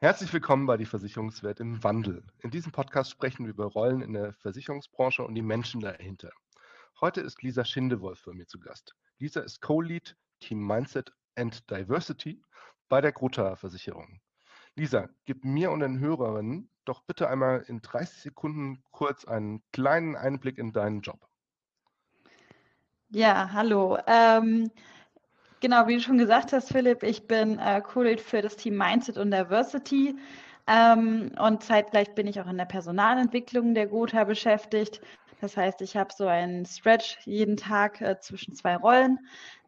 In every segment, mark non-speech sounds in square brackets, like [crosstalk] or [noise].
Herzlich willkommen bei die Versicherungswelt im Wandel. In diesem Podcast sprechen wir über Rollen in der Versicherungsbranche und die Menschen dahinter. Heute ist Lisa Schindewolf bei mir zu Gast. Lisa ist Co-Lead Team Mindset and Diversity bei der Grota Versicherung. Lisa, gib mir und den Hörerinnen doch bitte einmal in 30 Sekunden kurz einen kleinen Einblick in deinen Job. Ja, hallo. Ähm, Genau, wie du schon gesagt hast, Philipp, ich bin äh, Co-Lead für das Team Mindset und Diversity. Ähm, und zeitgleich bin ich auch in der Personalentwicklung der Gotha beschäftigt. Das heißt, ich habe so einen Stretch jeden Tag äh, zwischen zwei Rollen.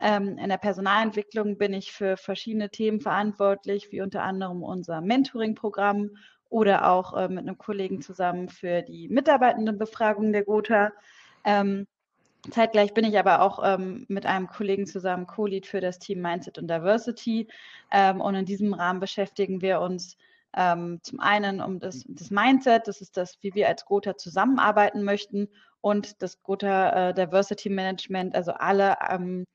Ähm, in der Personalentwicklung bin ich für verschiedene Themen verantwortlich, wie unter anderem unser Mentoring-Programm oder auch äh, mit einem Kollegen zusammen für die Mitarbeitendenbefragung der Gotha. Ähm, Zeitgleich bin ich aber auch ähm, mit einem Kollegen zusammen Co-Lead für das Team Mindset und Diversity. Ähm, und in diesem Rahmen beschäftigen wir uns ähm, zum einen um das, das, Mindset, das ist das, wie wir als Gotha zusammenarbeiten möchten, und das Gotha äh, Diversity Management, also alle ähm,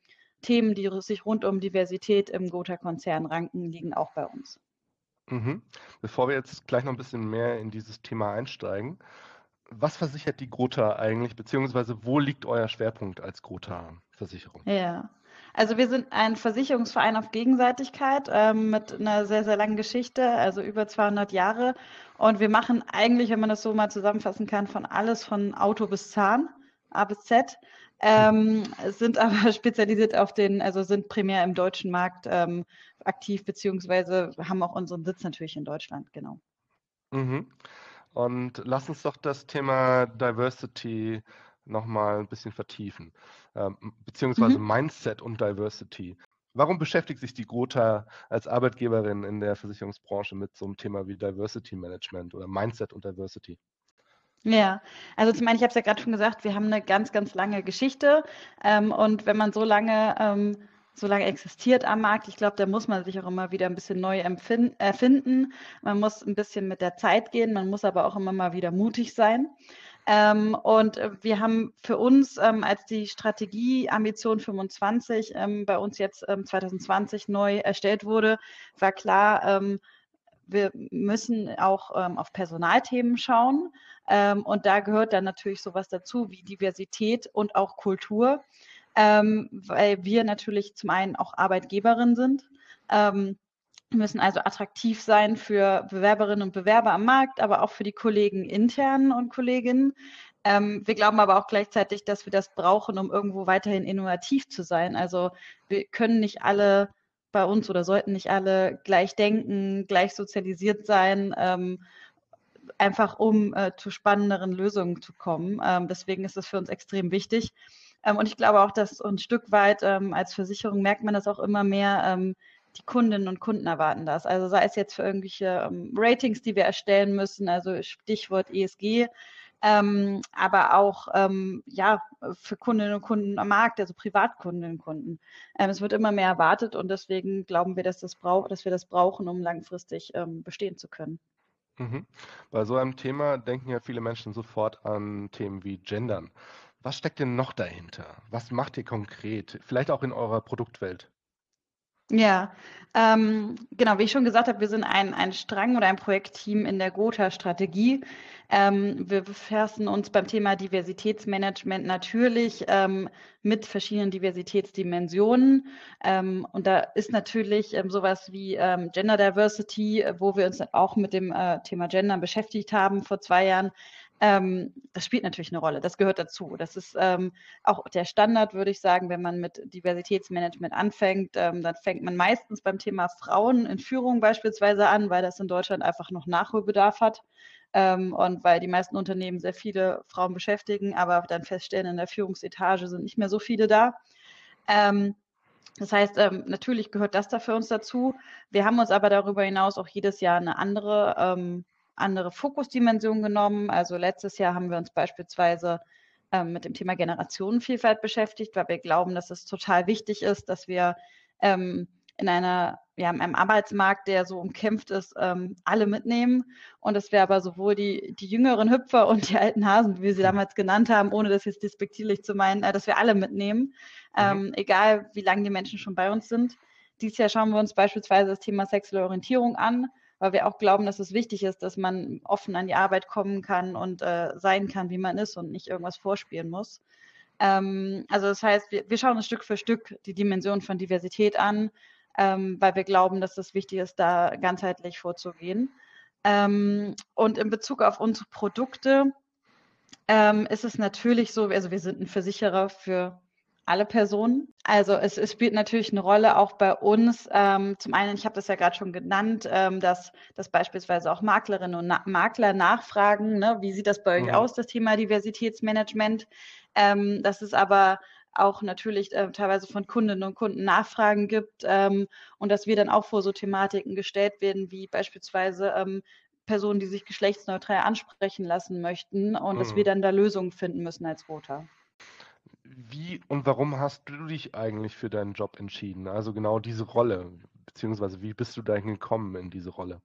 Themen, die sich rund um Diversität im Gotha-Konzern ranken, liegen auch bei uns. Mhm. Bevor wir jetzt gleich noch ein bisschen mehr in dieses Thema einsteigen, was versichert die Grota eigentlich, beziehungsweise wo liegt euer Schwerpunkt als Grota-Versicherung? Ja, also wir sind ein Versicherungsverein auf Gegenseitigkeit ähm, mit einer sehr, sehr langen Geschichte, also über 200 Jahre. Und wir machen eigentlich, wenn man das so mal zusammenfassen kann, von alles von Auto bis Zahn, A bis Z. Ähm, sind aber [laughs] spezialisiert auf den, also sind primär im deutschen Markt ähm, aktiv, beziehungsweise haben auch unseren Sitz natürlich in Deutschland, genau. Mhm. Und lass uns doch das Thema Diversity nochmal ein bisschen vertiefen, ähm, beziehungsweise mhm. Mindset und Diversity. Warum beschäftigt sich die Grota als Arbeitgeberin in der Versicherungsbranche mit so einem Thema wie Diversity Management oder Mindset und Diversity? Ja, also zum einen, ich habe es ja gerade schon gesagt, wir haben eine ganz, ganz lange Geschichte. Ähm, und wenn man so lange ähm, so lange existiert am Markt. Ich glaube, da muss man sich auch immer wieder ein bisschen neu erfinden. Man muss ein bisschen mit der Zeit gehen, man muss aber auch immer mal wieder mutig sein. Ähm, und wir haben für uns, ähm, als die Strategie Ambition 25 ähm, bei uns jetzt 2020 ähm, neu erstellt wurde, war klar, ähm, wir müssen auch ähm, auf Personalthemen schauen. und da gehört dann natürlich sowas dazu wie Diversität und auch Kultur ähm, weil wir natürlich zum einen auch Arbeitgeberin sind. Ähm, müssen also attraktiv sein für Bewerberinnen und Bewerber am Markt, aber auch für die Kollegen intern und Kolleginnen. Ähm, wir glauben aber auch gleichzeitig, dass wir das brauchen, um irgendwo weiterhin innovativ zu sein. Also wir können nicht alle bei uns oder sollten nicht alle gleich denken, gleich sozialisiert sein, ähm, einfach um äh, zu spannenderen Lösungen zu kommen. Ähm, deswegen ist es für uns extrem wichtig. Ähm, und ich glaube auch, dass ein Stück weit ähm, als Versicherung merkt man das auch immer mehr, ähm, die Kundinnen und Kunden erwarten das. Also sei es jetzt für irgendwelche ähm, Ratings, die wir erstellen müssen, also Stichwort ESG, ähm, aber auch ähm, ja, für Kundinnen und Kunden am Markt, also Privatkundinnen und Kunden. es wird immer mehr erwartet und deswegen glauben wir, dass, das brauch, dass wir das brauchen, um langfristig bestehen zu können. Mhm. Bei so einem Thema denken ja viele Menschen sofort an Themen wie Gendern. Was steckt denn noch dahinter? Was macht ihr konkret? Vielleicht auch in eurer Produktwelt? Ja, ähm, genau, wie ich schon gesagt habe, wir sind ein, ein Strang oder ein Projektteam in der Gotha-Strategie. Ähm, wir befassen uns beim Thema Diversitätsmanagement natürlich ähm, mit verschiedenen Diversitätsdimensionen. Ähm, und da ist natürlich ähm, sowas wie ähm, Gender Diversity, wo wir uns auch mit dem äh, Thema Gender beschäftigt haben vor zwei Jahren, ähm, das spielt natürlich eine Rolle, das gehört dazu. Das ist ähm, auch der Standard, würde ich sagen, wenn man mit Diversitätsmanagement anfängt, ähm, dann fängt man meistens beim Thema Frauen in Führung beispielsweise an, weil das in Deutschland einfach noch Nachholbedarf hat ähm, und weil die meisten Unternehmen sehr viele Frauen beschäftigen, aber dann feststellen, in der Führungsetage sind nicht mehr so viele da. Ähm, das heißt, ähm, natürlich gehört das da für uns dazu. Wir haben uns aber darüber hinaus auch jedes Jahr eine andere andere Fokusdimensionen genommen. Also letztes Jahr haben wir uns beispielsweise ähm, mit dem Thema Generationenvielfalt beschäftigt, weil wir glauben, dass es total wichtig ist, dass wir ähm, in einer, ja, einem Arbeitsmarkt, der so umkämpft ist, ähm, alle mitnehmen. Und dass wir aber sowohl die, die jüngeren Hüpfer und die alten Hasen, wie wir sie damals genannt haben, ohne das jetzt despektierlich zu meinen, äh, dass wir alle mitnehmen, mhm. ähm, egal wie lange die Menschen schon bei uns sind. Dieses Jahr schauen wir uns beispielsweise das Thema sexuelle Orientierung an, weil wir auch glauben, dass es wichtig ist, dass man offen an die Arbeit kommen kann und äh, sein kann, wie man ist und nicht irgendwas vorspielen muss. Ähm, also das heißt, wir, wir schauen uns Stück für Stück die Dimension von Diversität an, ähm, weil wir glauben, dass es wichtig ist, da ganzheitlich vorzugehen. Ähm, und in Bezug auf unsere Produkte ähm, ist es natürlich so, also wir sind ein Versicherer für alle Personen. Also es, es, spielt natürlich eine Rolle auch bei uns. Ähm, zum einen, ich habe das ja gerade schon genannt, ähm, dass, dass beispielsweise auch Maklerinnen und Na Makler nachfragen, ne, wie sieht das bei euch mhm. aus, das Thema Diversitätsmanagement. Ähm, dass es aber auch natürlich äh, teilweise von Kundinnen und Kunden Nachfragen gibt ähm, und dass wir dann auch vor so Thematiken gestellt werden, wie beispielsweise ähm, Personen, die sich geschlechtsneutral ansprechen lassen möchten und mhm. dass wir mhm. dann da Lösungen finden müssen als Roter. Wie und warum hast du dich eigentlich für deinen Job entschieden? Also genau diese Rolle, beziehungsweise wie bist du dahin gekommen in diese Rolle?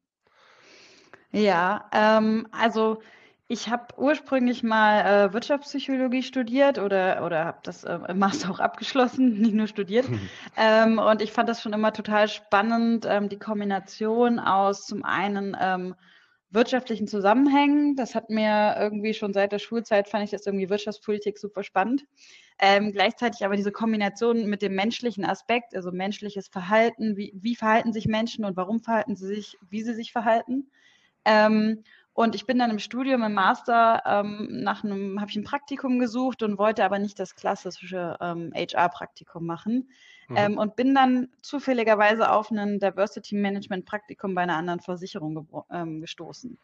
Ja, ähm, also ich habe ursprünglich mal äh, Wirtschaftspsychologie studiert oder, oder habe das äh, im Master auch abgeschlossen, [laughs] nicht nur studiert. ähm, und ich fand das schon immer total spannend, ähm, die Kombination aus zum einen ähm, wirtschaftlichen Zusammenhängen. Das hat mir irgendwie schon seit der Schulzeit, fand ich das irgendwie Wirtschaftspolitik super spannend. Ähm, gleichzeitig aber diese Kombination mit dem menschlichen Aspekt, also menschliches Verhalten, wie, wie verhalten sich Menschen und warum verhalten sie sich, wie sie sich verhalten. Ähm, und ich bin dann im Studium, im Master, ähm, nach einem, habe ich ein Praktikum gesucht und wollte aber nicht das klassische ähm, HR-Praktikum machen. Mhm. Ähm, und bin dann zufälligerweise auf ein Diversity Management Praktikum bei einer anderen Versicherung ähm, gestoßen.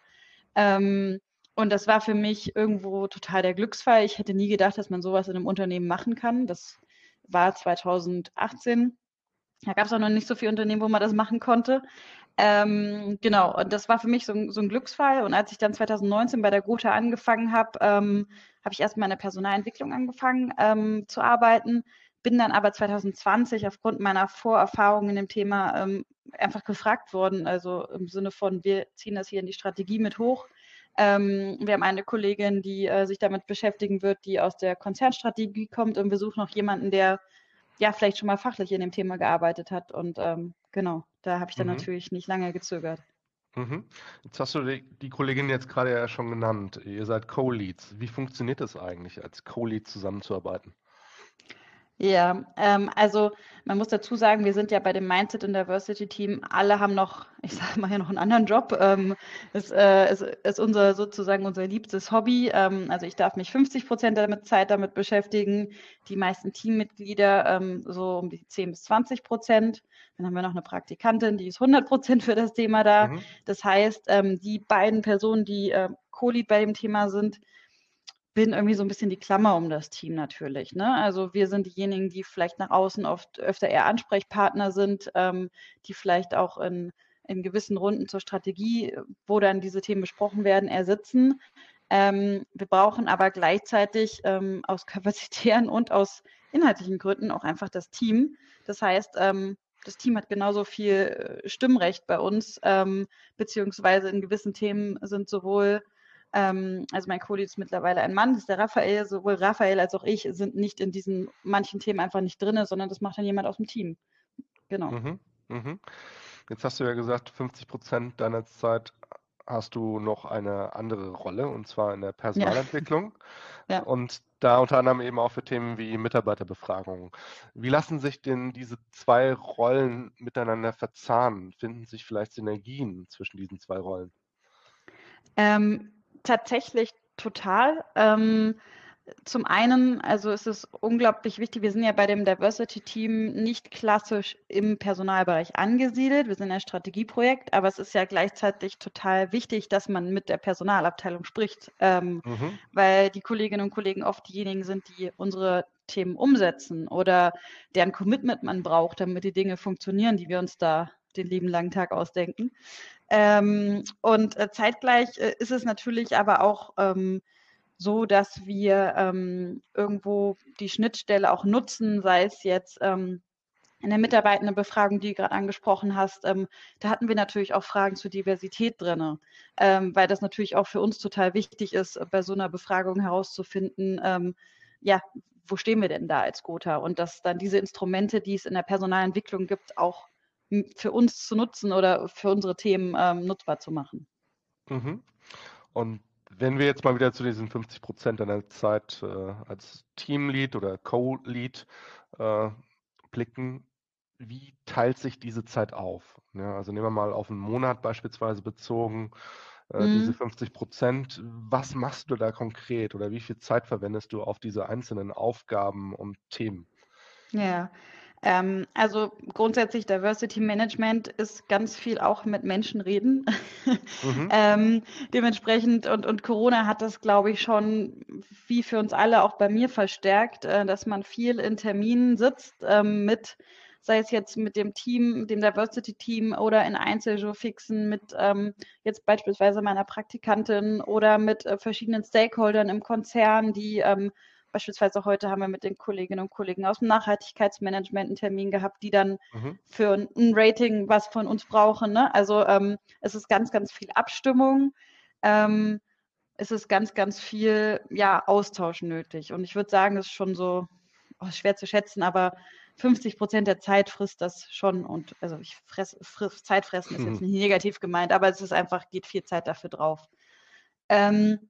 Ähm, und das war für mich irgendwo total der Glücksfall. Ich hätte nie gedacht, dass man sowas in einem Unternehmen machen kann. Das war 2018. Da gab es auch noch nicht so viele Unternehmen, wo man das machen konnte. Ähm, genau, und das war für mich so, so, ein Glücksfall. Und als ich dann 2019 bei der Gotha angefangen habe, ähm, habe ich erstmal in der Personalentwicklung angefangen ähm, zu arbeiten, bin dann aber 2020 aufgrund meiner Vorerfahrungen in dem Thema ähm, einfach gefragt worden, also im Sinne von, wir ziehen das hier in die Strategie mit hoch. Ähm, wir haben eine Kollegin, die äh, sich damit beschäftigen wird, die aus der Konzernstrategie kommt und wir suchen noch jemanden, der ja vielleicht schon mal fachlich in dem Thema gearbeitet hat. Und ähm, genau, da habe ich dann mhm. natürlich nicht lange gezögert. Mhm. Jetzt hast du die, die, Kollegin jetzt gerade ja schon genannt. Ihr seid Co-Leads. Wie funktioniert es eigentlich, als Co-Lead zusammenzuarbeiten? Ja, ähm, also man muss dazu sagen, wir sind ja bei dem Mindset und Diversity Team, alle haben noch, [laughs] ich sage mal ja noch einen anderen Job. Ähm, ist, äh, ist, ist unser sozusagen unser liebstes Hobby. Ähm, also ich darf mich 50 Prozent der Zeit damit beschäftigen, die meisten Teammitglieder ähm, so um die 10 bis 20 Prozent. Dann haben wir noch eine Praktikantin, die ist 100 Prozent für das Thema da. Mhm. Das heißt, ähm, die beiden Personen, die äh, Co-Lead bei dem Thema sind, bin irgendwie so ein bisschen die Klammer um das Team natürlich. Ne? Also wir sind diejenigen, die vielleicht nach außen oft öfter eher Ansprechpartner sind, ähm, die vielleicht auch in, in gewissen Runden zur Strategie, wo dann diese Themen besprochen werden, ersitzen. Ähm, wir brauchen aber gleichzeitig ähm, aus [laughs] kapazitären und aus inhaltlichen Gründen auch einfach das Team. Das heißt, ähm, das Team hat genauso viel äh, Stimmrecht bei uns, ähm, beziehungsweise in gewissen Themen sind sowohl ähm, also mein Kollege ist mittlerweile ein Mann, das ist der Raphael. Sowohl Raphael als auch ich sind nicht in diesen manchen Themen einfach nicht drin, sondern das macht dann jemand aus dem Team. Genau. Mhm, mh. Jetzt hast du ja gesagt, 50 Prozent deiner Zeit hast du noch eine andere Rolle, und zwar in der Personalentwicklung. Ja. [laughs] ja. Und da unter anderem eben auch für Themen wie Mitarbeiterbefragungen. Wie lassen sich denn diese zwei Rollen miteinander verzahnen? Finden sich vielleicht Synergien zwischen diesen zwei Rollen? Ähm, tatsächlich total. Ähm, zum einen, also es ist unglaublich wichtig, wir sind ja bei dem Diversity-Team nicht klassisch im Personalbereich angesiedelt, wir sind ein Strategieprojekt, aber es ist ja gleichzeitig total wichtig, dass man mit der Personalabteilung spricht, ähm, mhm. weil die Kolleginnen und Kollegen oft diejenigen sind, die unsere Themen umsetzen oder deren Commitment man braucht, damit die Dinge funktionieren, die wir uns da den lieben langen Tag ausdenken. Ähm, und äh, zeitgleich äh, ist es natürlich aber auch ähm, so, dass wir ähm, irgendwo die Schnittstelle auch nutzen, sei es jetzt ähm, in der Mitarbeitendenbefragung, die du gerade angesprochen hast, ähm, da hatten wir natürlich auch Fragen zur Diversität drin, ähm, weil das natürlich auch für uns total wichtig ist, bei so einer Befragung herauszufinden, ähm, ja, wo stehen wir denn da als Gotha? Und dass dann diese Instrumente, die es in der Personalentwicklung gibt, auch für uns zu nutzen oder für unsere Themen ähm, nutzbar zu machen. Mhm. Und wenn wir jetzt mal wieder zu diesen 50 Prozent deiner Zeit äh, als Teamlead oder Co-Lead äh, blicken, wie teilt sich diese Zeit auf? Ja, also nehmen wir mal auf einen Monat beispielsweise bezogen, äh, mhm. diese 50 Prozent. Was machst du da konkret oder wie viel Zeit verwendest du auf diese einzelnen Aufgaben und Themen? Ja, ähm, also grundsätzlich Diversity Management ist ganz viel auch mit Menschen reden. Mhm. [laughs] ähm, dementsprechend und, und Corona hat das, glaube ich, schon wie für uns alle auch bei mir verstärkt, äh, dass man viel in Terminen sitzt ähm, mit sei es jetzt mit dem Team, dem Diversity-Team oder in Einzeljurfixen mit ähm, jetzt beispielsweise meiner Praktikantin oder mit äh, verschiedenen Stakeholdern im Konzern, die ähm, Beispielsweise heute haben wir mit den Kolleginnen und Kollegen aus dem Nachhaltigkeitsmanagement einen Termin gehabt, die dann mhm. für ein Rating was von uns brauchen. Ne? Also ähm, es ist ganz, ganz viel Abstimmung. Ähm, es ist ganz, ganz viel ja, Austausch nötig. Und ich würde sagen, das ist schon so oh, schwer zu schätzen, aber 50 Prozent der Zeit frisst das schon. Und also ich fress, friss, Zeit fressen ist jetzt nicht negativ gemeint, aber es ist einfach, geht viel Zeit dafür drauf. Ähm,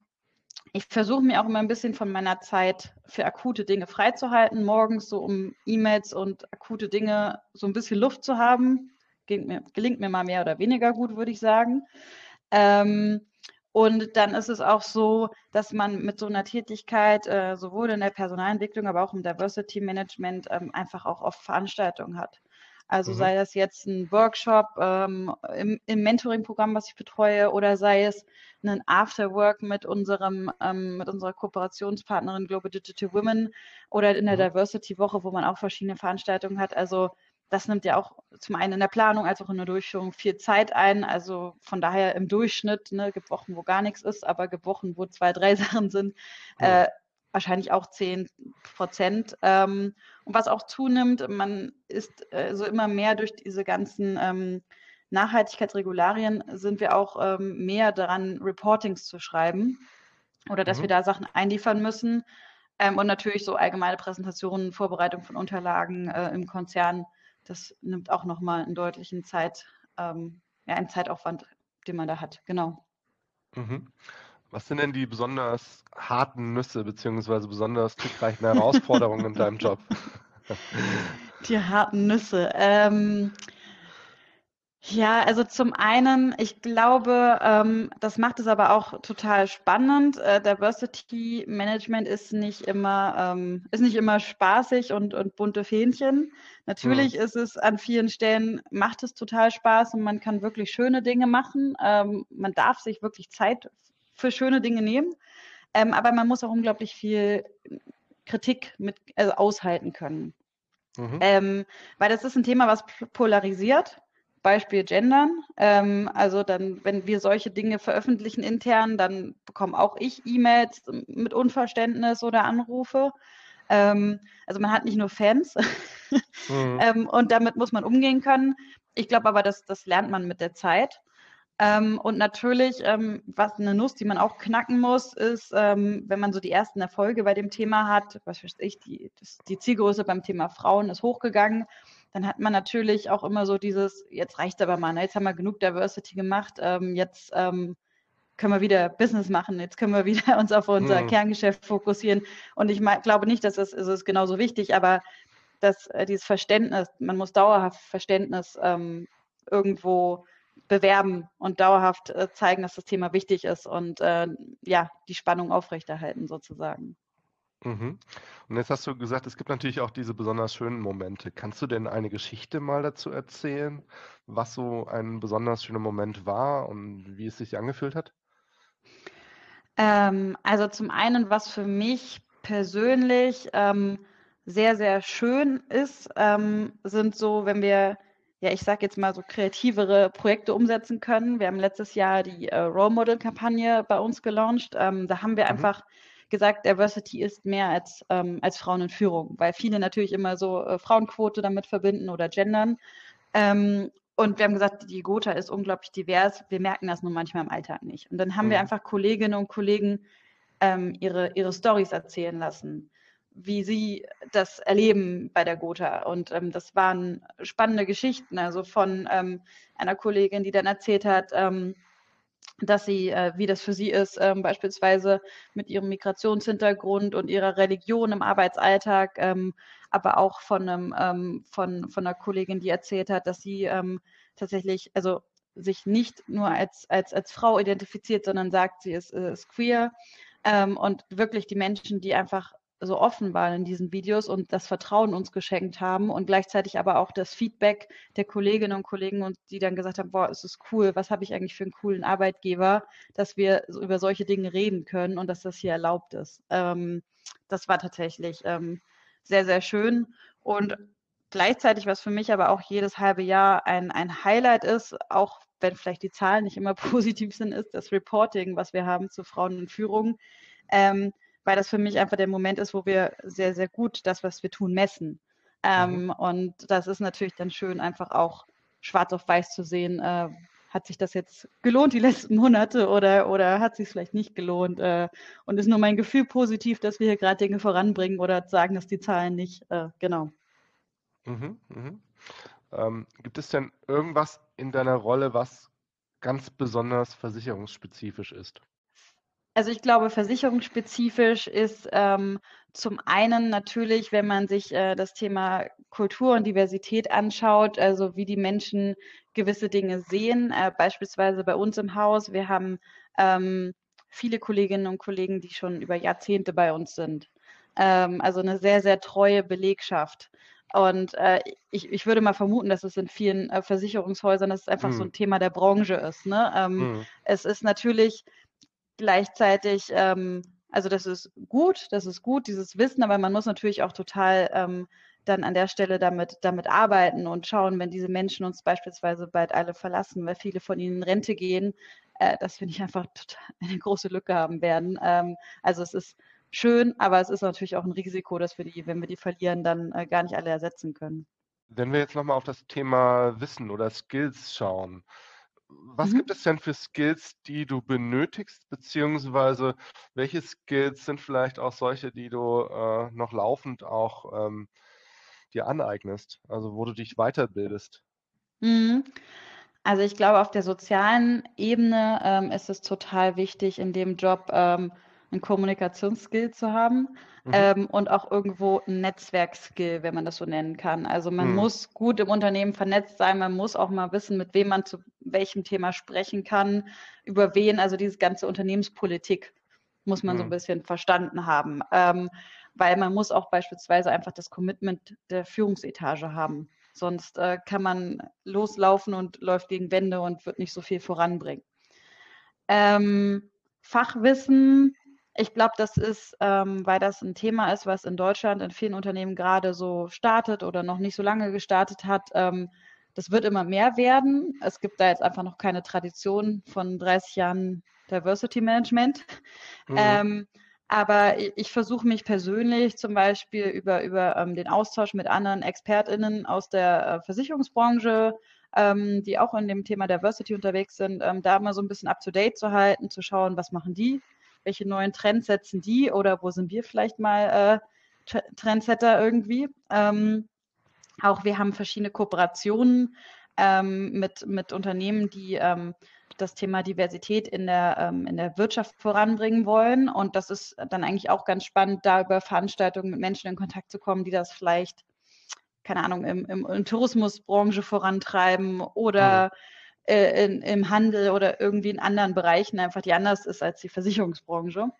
ich versuche mir auch immer ein bisschen von meiner Zeit für akute Dinge freizuhalten, morgens so um E-Mails und akute Dinge so ein bisschen Luft zu haben. Gelingt mir, gelingt mir mal mehr oder weniger gut, würde ich sagen. Ähm, und dann ist es auch so, dass man mit so einer Tätigkeit äh, sowohl in der Personalentwicklung, aber auch im Diversity Management ähm, einfach auch oft Veranstaltungen hat. Also mhm. sei das jetzt ein Workshop ähm, im, im Mentoring-Programm, was ich betreue, oder sei es ein Afterwork mit unserem, ähm, mit unserer Kooperationspartnerin Global Digital Women oder in der mhm. Diversity-Woche, wo man auch verschiedene Veranstaltungen hat. Also das nimmt ja auch zum einen in der Planung als auch in der Durchführung viel Zeit ein. Also von daher im Durchschnitt, ne, gibt Wochen, wo gar nichts ist, aber gibt Wochen, wo zwei, drei [laughs] Sachen sind. Ja. Äh, wahrscheinlich auch 10 Prozent. Ähm, und was auch zunimmt, man ist äh, so immer mehr durch diese ganzen ähm, Nachhaltigkeitsregularien sind wir auch ähm, mehr daran, Reportings zu schreiben oder dass mhm. wir da Sachen einliefern müssen. Ähm, und natürlich so allgemeine Präsentationen, Vorbereitung von Unterlagen äh, im Konzern, das nimmt auch nochmal einen deutlichen Zeit, ähm, ja, einen Zeitaufwand, den man da hat. Genau. Mhm. Was sind denn die besonders harten Nüsse beziehungsweise besonders trickreichen Herausforderungen in deinem Job? [laughs] Die harten Nüsse. Ähm, ja, also zum einen, ich glaube, ähm, das macht es aber auch total spannend. Äh, Diversity Management ist nicht immer, ähm, ist nicht immer spaßig und, und bunte Fähnchen. Natürlich mhm. ist es an vielen Stellen, macht es total Spaß und man kann wirklich schöne Dinge machen. Ähm, man darf sich wirklich Zeit für schöne Dinge nehmen. Ähm, aber man muss auch unglaublich viel Kritik mit, also aushalten können. Mhm. Ähm, weil das ist ein Thema, was polarisiert. Beispiel Gendern. Ähm, also dann, wenn wir solche Dinge veröffentlichen intern, dann bekomme auch ich E-Mails mit Unverständnis oder Anrufe. Ähm, also man hat nicht nur Fans mhm. [laughs] ähm, und damit muss man umgehen können. Ich glaube aber, dass das lernt man mit der Zeit. Ähm, und natürlich, ähm, was eine Nuss, die man auch knacken muss, ist, ähm, wenn man so die ersten Erfolge bei dem Thema hat, was weiß ich, die, das, die Zielgröße beim Thema Frauen ist hochgegangen, dann hat man natürlich auch immer so dieses, jetzt reicht aber mal, ne? jetzt haben wir genug Diversity gemacht, ähm, jetzt ähm, können wir wieder Business machen, jetzt können wir [laughs] wieder uns auf unser mhm. Kerngeschäft fokussieren. Und ich glaube nicht, dass das ist, ist genauso wichtig, aber dass äh, dieses Verständnis, man muss dauerhaft Verständnis ähm, irgendwo bewerben und dauerhaft äh, zeigen, dass das Thema wichtig ist und äh, ja, die Spannung aufrechterhalten sozusagen. Mhm. Und jetzt hast du gesagt, es gibt natürlich auch diese besonders schönen Momente. Kannst du denn eine Geschichte mal dazu erzählen, was so ein besonders schöner Moment war und wie es sich angefühlt hat? Ähm, also zum einen, was für mich persönlich ähm, sehr, sehr schön ist, ähm, sind so, wenn wir ja, ich sage jetzt mal so kreativere Projekte umsetzen können. Wir haben letztes Jahr die äh, Role Model Kampagne bei uns gelauncht. Ähm, da haben wir mhm. einfach gesagt, Diversity ist mehr als, ähm, als Frauen in Führung, weil viele natürlich immer so äh, Frauenquote damit verbinden oder gendern. Ähm, und wir haben gesagt, die Gotha ist unglaublich divers. Wir merken das nur manchmal im Alltag nicht. Und dann haben mhm. wir einfach Kolleginnen und Kollegen ähm, ihre, ihre Stories erzählen lassen, wie sie das erleben bei der Gotha. Und ähm, das waren spannende Geschichten, also von ähm, einer Kollegin, die dann erzählt hat, ähm, dass sie, äh, wie das für sie ist, ähm, beispielsweise mit ihrem Migrationshintergrund und ihrer Religion im Arbeitsalltag, ähm, aber auch von, einem, ähm, von, von einer Kollegin, die erzählt hat, dass sie tatsächlich, also sich nicht nur als, als, als Frau identifiziert, sondern sagt, sie ist, äh, ist queer. Und wirklich die Menschen, die einfach so offen waren in diesen Videos und das Vertrauen uns geschenkt haben und gleichzeitig aber auch das Feedback der Kolleginnen und Kollegen und die dann gesagt haben, boah, es ist cool, was habe ich eigentlich für einen coolen Arbeitgeber, dass wir über solche Dinge reden können und dass das hier erlaubt ist. Ähm, das war tatsächlich ähm, sehr, sehr schön und gleichzeitig, was für mich aber auch jedes halbe Jahr ein, ein Highlight ist, auch wenn vielleicht die Zahlen nicht immer [laughs] positiv sind, ist das Reporting, was wir haben zu Frauen in Führung. Ähm, weil das für mich einfach der Moment ist, wo wir sehr, sehr gut das, was wir tun, messen. Ähm, mhm. Und das ist natürlich dann schön, einfach auch schwarz auf weiß zu sehen, äh, hat sich das jetzt gelohnt die letzten Monate oder, oder hat sich es vielleicht nicht gelohnt? Äh, und ist nur mein Gefühl positiv, dass wir hier gerade Dinge voranbringen oder sagen, dass die Zahlen nicht, äh, genau. Mhm, mhm. Ähm, gibt es denn irgendwas in deiner Rolle, was ganz besonders versicherungsspezifisch ist? Also ich glaube, versicherungsspezifisch ist ähm, zum einen natürlich, wenn man sich äh, das Thema Kultur und Diversität anschaut, also wie die Menschen gewisse Dinge sehen. Äh, beispielsweise bei uns im Haus, wir haben ähm, viele Kolleginnen und Kollegen, die schon über Jahrzehnte bei uns sind. Ähm, also eine sehr, sehr treue Belegschaft. Und äh, ich, ich würde mal vermuten, dass es in vielen äh, Versicherungshäusern, dass es einfach hm. so ein Thema der Branche ist. Ne? Ähm, hm. Es ist natürlich gleichzeitig, ähm, also das ist gut, das ist gut, dieses Wissen, aber man muss natürlich auch total ähm, dann an der Stelle damit, damit arbeiten und schauen, wenn diese Menschen uns beispielsweise bald alle verlassen, weil viele von ihnen in Rente gehen, äh, dass wir nicht einfach [laughs] eine große Lücke haben werden. Ähm, also es ist schön, aber es ist natürlich auch ein Risiko, dass wir die, wenn wir die verlieren, dann äh, gar nicht alle ersetzen können. Wenn wir jetzt nochmal auf das Thema Wissen oder Skills schauen, was Mhm. gibt es denn für Skills, die du benötigst, beziehungsweise welche Skills sind vielleicht auch solche, die du äh, noch laufend auch ähm, dir aneignest, also wo du dich weiterbildest? Mhm. Also ich glaube, auf der sozialen Ebene ähm, ist es total wichtig, in dem Job ähm, ein Kommunikationsskill zu haben mhm. ähm, und auch irgendwo ein Netzwerkskill, wenn man das so nennen kann. Also man mhm. muss gut im Unternehmen vernetzt sein, man muss auch mal wissen, mit wem man zu welchem Thema sprechen kann, über wen, also diese ganze Unternehmenspolitik muss man mhm. so ein mhm. bisschen verstanden haben. Ähm, weil man muss auch beispielsweise einfach das Commitment der Führungsetage haben. Sonst äh, kann man loslaufen und läuft gegen Wände und wird nicht so viel voranbringen. Ähm, Fachwissen ich glaube, das ist, ähm, weil das ein Thema ist, was in Deutschland in vielen Unternehmen gerade so startet oder noch nicht so lange gestartet hat. Ähm, das wird immer mehr werden. Es gibt da jetzt einfach noch keine Tradition von 30 Jahren Diversity Management. Mhm. Ähm, aber ich, ich versuche mich persönlich zum Beispiel über, über ähm, den Austausch mit anderen ExpertInnen aus der äh, Versicherungsbranche, ähm, die auch in dem Thema Diversity unterwegs sind, ähm, da mal so ein bisschen up to date zu halten, zu schauen, was machen die welche neuen Trends setzen die oder wo sind wir vielleicht mal äh, Trendsetter irgendwie. Ähm, auch wir haben verschiedene Kooperationen ähm, mit, mit Unternehmen, die ähm, das Thema Diversität in der, ähm, in der Wirtschaft voranbringen wollen. Und das ist dann eigentlich auch ganz spannend, da über Veranstaltungen mit Menschen in Kontakt zu kommen, die das vielleicht, keine Ahnung, im, im, im Tourismusbranche vorantreiben oder mhm äh, in, im Handel oder irgendwie in anderen Bereichen einfach, die anders ist als die Versicherungsbranche.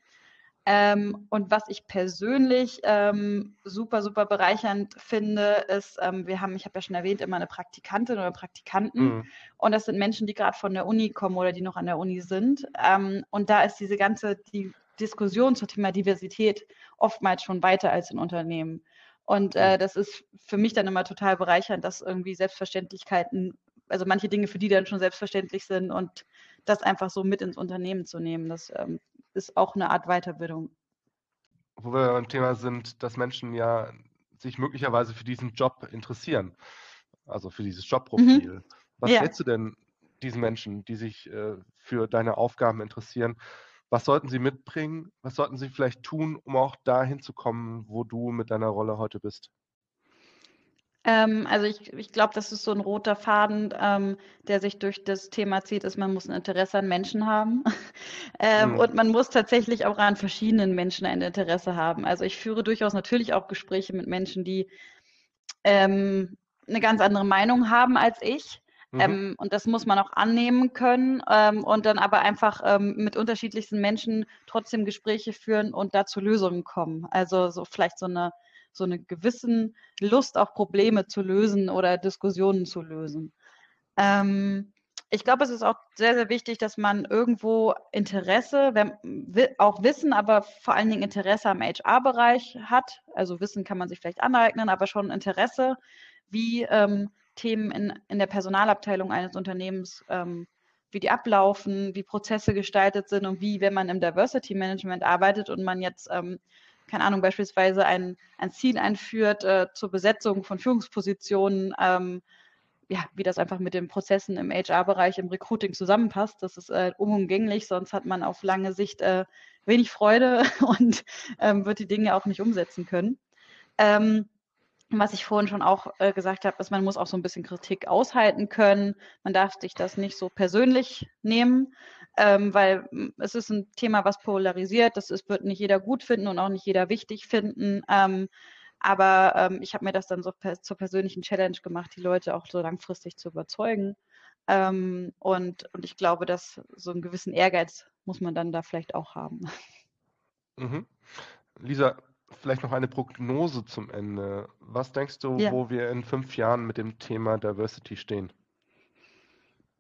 Ähm, und was ich persönlich ähm, super, super bereichernd finde, ist, ähm, wir haben, ich habe ja schon erwähnt, immer eine Praktikantin oder Praktikanten. Mhm. Und das sind Menschen, die gerade von der Uni kommen oder die noch an der Uni sind. Ähm, und da ist diese ganze die Diskussion zum Thema Diversität oftmals schon weiter als in Unternehmen. Und äh, das ist für mich dann immer total bereichernd, dass irgendwie Selbstverständlichkeiten, also manche Dinge, für die dann schon selbstverständlich sind und das einfach so mit ins Unternehmen zu nehmen. Das ähm, ist auch eine Art Weiterbildung. Wo wir beim Thema sind, dass Menschen ja sich möglicherweise für diesen Job interessieren, also für dieses Jobprofil. Mhm. Was ja. rätst du denn diesen Menschen, die sich äh, für deine Aufgaben interessieren? Was sollten sie mitbringen? Was sollten sie vielleicht tun, um auch dahin zu kommen, wo du mit deiner Rolle heute bist? Ähm, also ich, ich glaube, das ist so ein roter Faden, ähm, der sich durch das Thema zieht, ist, man muss ein Interesse an Menschen haben. [laughs] ähm, mhm. Und man muss tatsächlich auch an verschiedenen Menschen ein Interesse haben. Also ich führe durchaus natürlich auch Gespräche mit Menschen, die ähm, eine ganz andere Meinung haben als ich. Mhm. Ähm, und das muss man auch annehmen können ähm, und dann aber einfach ähm, mit unterschiedlichsten Menschen trotzdem Gespräche führen und da zu Lösungen kommen. Also so vielleicht so eine so eine gewissen Lust, auch Probleme zu lösen oder Diskussionen zu lösen. Ähm, ich glaube, es ist auch sehr, sehr wichtig, dass man irgendwo Interesse, auch Wissen, aber vor allen Dingen Interesse am HR-Bereich hat. Also Wissen kann man sich vielleicht aneignen, aber schon Interesse, wie ähm, Themen in, in der Personalabteilung eines Unternehmens, ähm, wie die ablaufen, wie Prozesse gestaltet sind und wie, wenn man im Diversity Management arbeitet und man jetzt, ähm, keine Ahnung, beispielsweise ein, ein Ziel einführt äh, zur Besetzung von Führungspositionen, ähm, ja, wie das einfach mit den Prozessen im HR-Bereich, im Recruiting zusammenpasst. Das ist äh, unumgänglich, sonst hat man auf lange Sicht äh, wenig Freude [laughs] und ähm, wird die Dinge auch nicht umsetzen können. Ähm, was ich vorhin schon auch äh, gesagt habe, ist, man muss auch so ein bisschen Kritik aushalten können. Man darf sich das nicht so persönlich nehmen, ähm, weil hm, es ist ein Thema, was polarisiert. Das ist, wird nicht jeder gut finden und auch nicht jeder wichtig finden. Ähm, aber ähm, ich habe mir das dann so per zur persönlichen Challenge gemacht, die Leute auch so langfristig zu überzeugen. Ähm, und, und ich glaube, dass so einen gewissen Ehrgeiz muss man dann da vielleicht auch haben. Mhm. Lisa, Vielleicht noch eine Prognose zum Ende. Was denkst du, Ja. wo wir in fünf Jahren mit dem Thema Diversity stehen?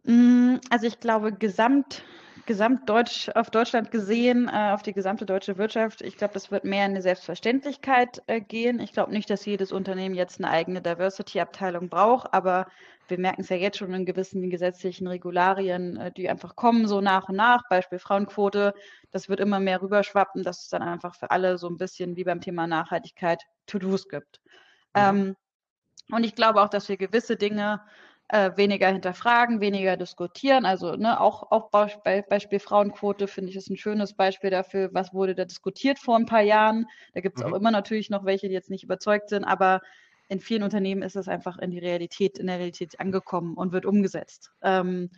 Mm, also ich glaube, gesamt, gesamtdeutsch, auf Deutschland gesehen, äh, auf die gesamte deutsche Wirtschaft, ich glaube, das wird mehr in eine Selbstverständlichkeit äh, gehen. Ich glaube nicht, dass jedes Unternehmen jetzt eine eigene Diversity-Abteilung braucht, aber wir merken es ja jetzt schon in gewissen gesetzlichen Regularien, äh, die einfach kommen, so nach und nach. Beispiel Frauenquote, das wird immer mehr rüberschwappen, dass es dann einfach für alle so ein bisschen wie beim Thema Nachhaltigkeit To-Dos gibt. Mhm. Ähm, und ich glaube auch, dass wir gewisse Dinge äh, weniger hinterfragen, weniger diskutieren. Also ne, auch, auch Be Beispiel Frauenquote finde ich ist ein schönes Beispiel dafür, was wurde da diskutiert vor ein paar Jahren. Da gibt es mhm. auch immer natürlich noch welche, die jetzt nicht überzeugt sind, aber in vielen Unternehmen ist es einfach in die Realität, in der Realität angekommen und wird umgesetzt. Ähm,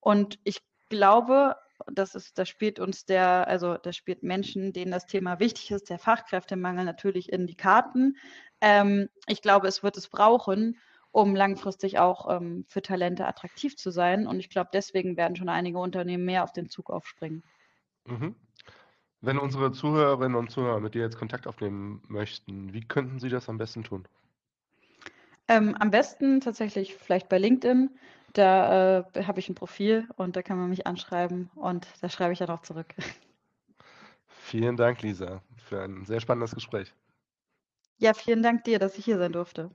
und ich glaube, das ist, das spielt uns der, also das spielt Menschen, denen das Thema wichtig ist, der Fachkräftemangel natürlich in die Karten. Ähm, ich glaube, es wird es brauchen, um langfristig auch ähm, für Talente attraktiv zu sein. Und ich glaube, deswegen werden schon einige Unternehmen mehr auf den Zug aufspringen. Mhm. Wenn unsere Zuhörerinnen und Zuhörer mit dir jetzt Kontakt aufnehmen möchten, wie könnten sie das am besten tun? Ähm, am besten tatsächlich vielleicht bei LinkedIn. Da äh, habe ich ein Profil und da kann man mich anschreiben und da schreibe ich dann auch zurück. Vielen Dank, Lisa, für ein sehr spannendes Gespräch. Ja, vielen Dank dir, dass ich hier sein durfte.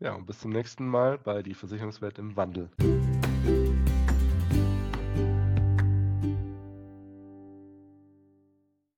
Ja, und bis zum nächsten Mal bei Die Versicherungswelt im Wandel.